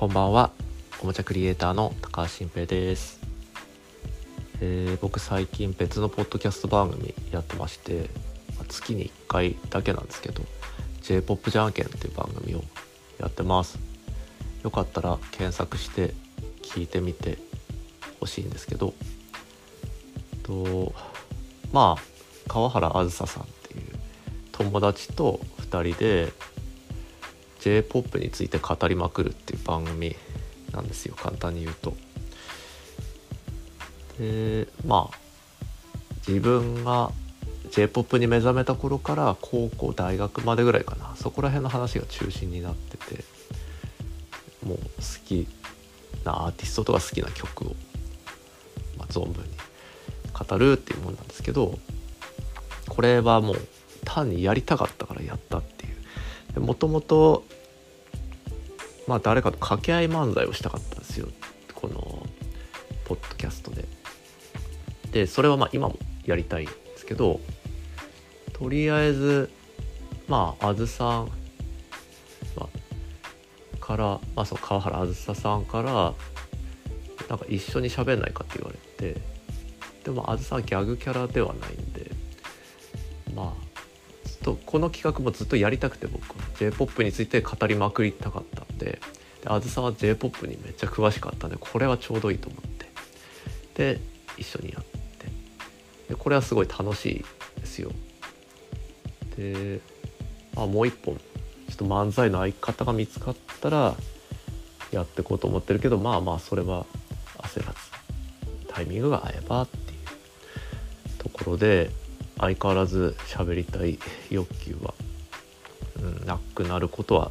こんばんは。おもちゃクリエイターの高橋新平です、えー僕最近別のポッドキャスト番組やってましてまあ月に1回だけなんですけど j p o p じゃんけんっていう番組をやってます。よかったら検索して聞いてみてほしいんですけどとまあ川原あずささんっていう友達と2人で j p o p について語りまくるっていう番組なんですよ簡単に言うと。でまあ自分が j p o p に目覚めた頃から高校大学までぐらいかなそこら辺の話が中心になっててもう好きなアーティストとか好きな曲を、まあ、存分に語るっていうもんなんですけどこれはもう単にやりたかったからやったってもともとまあ誰かと掛け合い漫才をしたかったんですよ。このポッドキャストで。でそれはまあ今もやりたいんですけどとりあえずまああずさん、から、まあ、その川原あずささんからなんか一緒に喋んないかって言われてでもあずさんはギャグキャラではないんでとこの企画もずっとやりたくて僕 j p o p について語りまくりたかったんで。であずさは j p o p にめっちゃ詳しかったんでこれはちょうどいいと思って。で一緒にやって。でこれはすごい楽しいですよ。で、あ、もう一本。ちょっと漫才の相方が見つかったらやっていこうと思ってるけどまあまあそれは焦らず。タイミングが合えばっていうところで相変わらず喋りたい欲求は、うん、なくなることは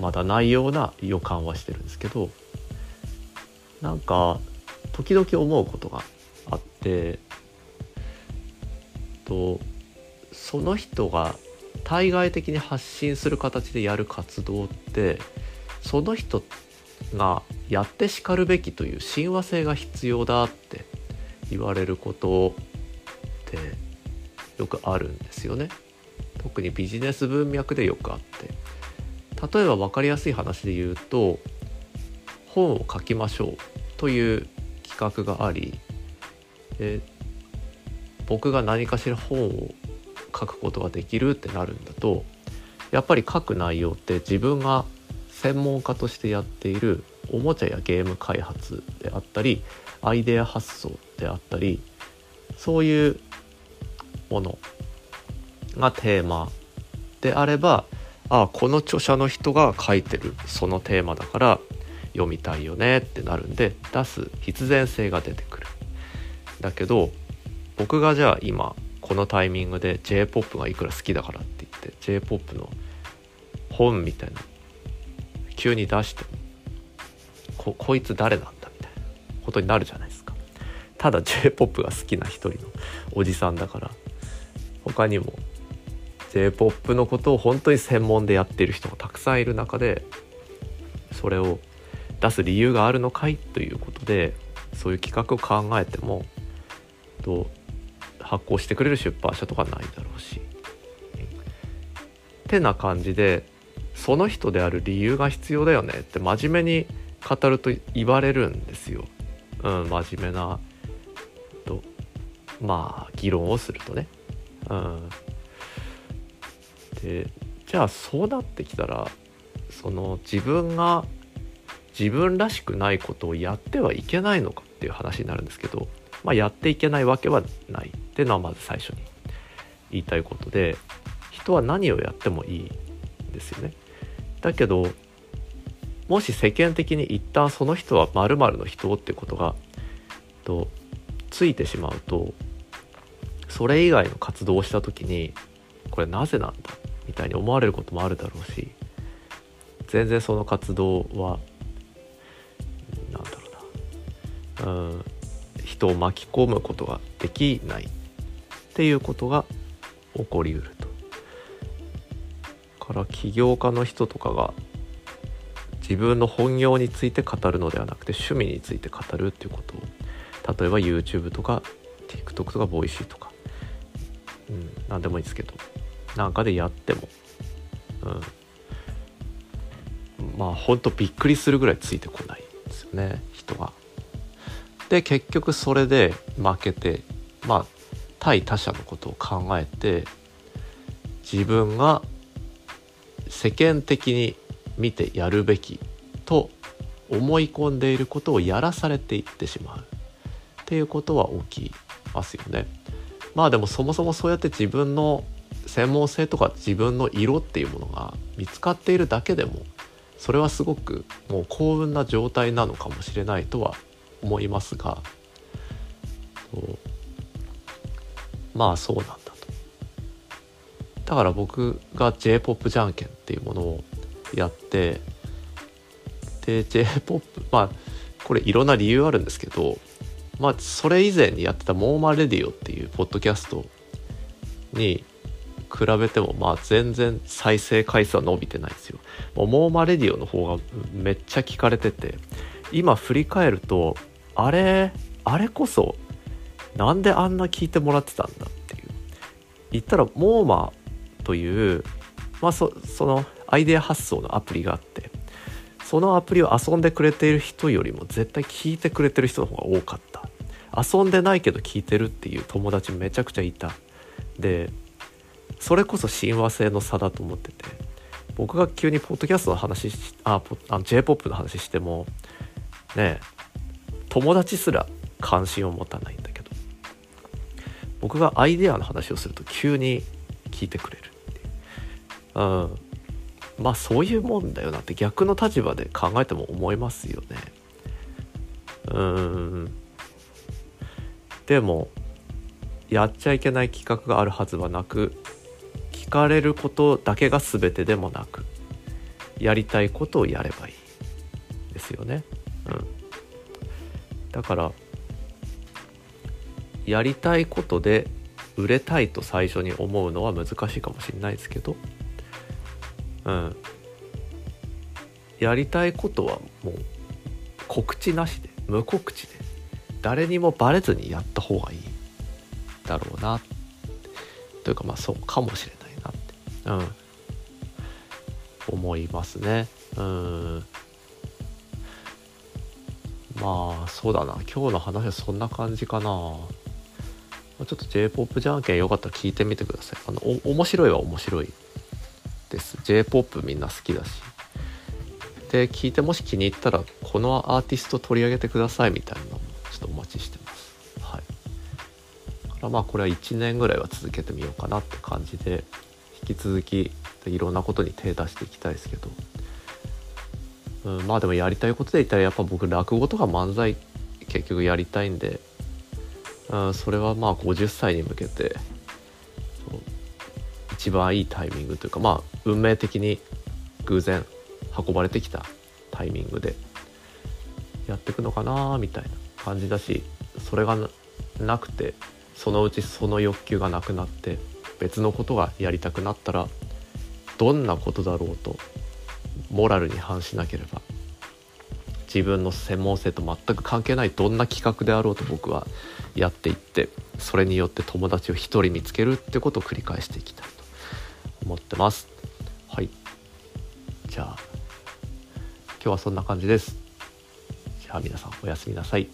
まだないような予感はしてるんですけどなんか時々思うことがあってとその人が対外的に発信する形でやる活動ってその人がやってしかるべきという親和性が必要だって言われることってよくあるんですよね。特にビジネス文脈でよくあって例えば分かりやすい話で言うと本を書きましょうという企画がありで僕が何かしら本を書くことができるってなるんだとやっぱり書く内容って自分が専門家としてやっているおもちゃやゲーム開発であったりアイデア発想であったりそういうものがテーマであればああこの著者の人が書いてるそのテーマだから読みたいよねってなるんで出す必然性が出てくる。だけど僕がじゃあ今このタイミングで j p o p がいくら好きだからって言って j p o p の本みたいな急に出してもここいつ誰なんだみたいなことになるじゃないですか。ただ j p o p が好きな一人のおじさんだから他にも j p o p のことを本当に専門でやってる人がたくさんいる中でそれを出す理由があるのかいということでそういう企画を考えてもと発行してくれる出版社とかないだろうし。ってな感じでその人である理由が必要だよねって真面目に語ると言われるんですよ。うん、真面目なまあ議論をするとね。うん、でじゃあそうなってきたらその自分が自分らしくないことをやってはいけないのかっていう話になるんですけど、まあ、やっていけないわけはないっていうのはまず最初に言いたいことで人は何をやってもいいんですよね。だけどもし世間的に一旦その人は〇〇の人ってことがとついてしまうとそれ以外の活動をした時にこれなぜなんだみたいに思われることもあるだろうし全然その活動はなんだろうなうん人を巻き込むことができないっていうことが起こりうると。から起業家の人とかが自分の本業について語るのではなくて趣味について語るっていうことを例えば YouTube とか TikTok とか Voicy とか、何でもいいですけど。なんかでやっても、うん、まあほんとびっくりするぐらいついてこないんですよね。人が。で結局それで負けてまあ対他者のことを考えて自分が世間的に見てやるべきと思い込んでいることをやらされていってしまう。っていうことは起きますよね。まあでもそもそもそうやって自分の専門性とか自分の色っていうものが見つかっているだけでもそれはすごくもう幸運な状態なのかもしれないとは思いますがまあそうなんだ。とだから僕が j p o p じゃんけんっていうものをやってで j p o p まあこれいろんな理由あるんですけどまあそれ以前にやってたモーマレディオっていうポッドキャストに比べてもまあ全然再生回数は伸びてないですよ。もうモーマレディオの方がめっちゃ聞かれてて今振り返るとあれあれこそなんであんな聞いてもらってたんだっていう言ったらモーマというまあそのアイデア発想のアプリがあってそのアプリを遊んでくれている人よりも絶対聞いてくれてる人の方が多かった遊んでないけど聞いてるっていう友達めちゃくちゃいた。でそれこそ親和性の差だと思ってて。僕が急にポッドキャストの話ああ j p o p の話してもね友達すら関心を持たないんだけど。僕がアイデアの話をすると急に聞いてくれるう、ん、まあそういうもんだよなって逆の立場で考えても思いますよね。うん。でもやっちゃいけない企画があるはずはなく聞かれることだけが全てでもなくやりたいことをやればいいですよね。うん。だからやりたいことで売れたいと最初に思うのは難しいかもしれないですけどうん。やりたいことはもう告知なしで無告知で誰にもバレずにやった方がいい。だろうな。というかまあそうかもしれないなって。うん。思いますね。うん。まあそうだな。今日の話はそんな感じかな。ちょっと J-POP じゃんけんよかったら聞いてみてください。あの面白いは面白いです。J-POP みんな好きだし。で聞いてもし気に入ったらこのアーティスト取り上げてくださいみたいなのちょっとお待ちしてます。はい。からまあこれは1年ぐらいは続けてみようかなって感じで引き続きいろんなことに手出していきたいですけど、うん、まあでもやりたいことで言ったらやっぱ僕落語とか漫才結局やりたいんで、うん、それはまあ50歳に向けて一番いいタイミングというかまあ運命的に偶然運ばれてきたタイミングでやっていくのかなみたいな。感じだしそれがなくてそのうちその欲求がなくなって別のことがやりたくなったらどんなことだろうとモラルに反しなければ自分の専門性と全く関係ないどんな企画であろうと僕はやっていってそれによって友達を一人見つけるってことを繰り返していきたいと思ってます。はい。じゃあ今日はそんな感じです。皆さんおやすみなさい。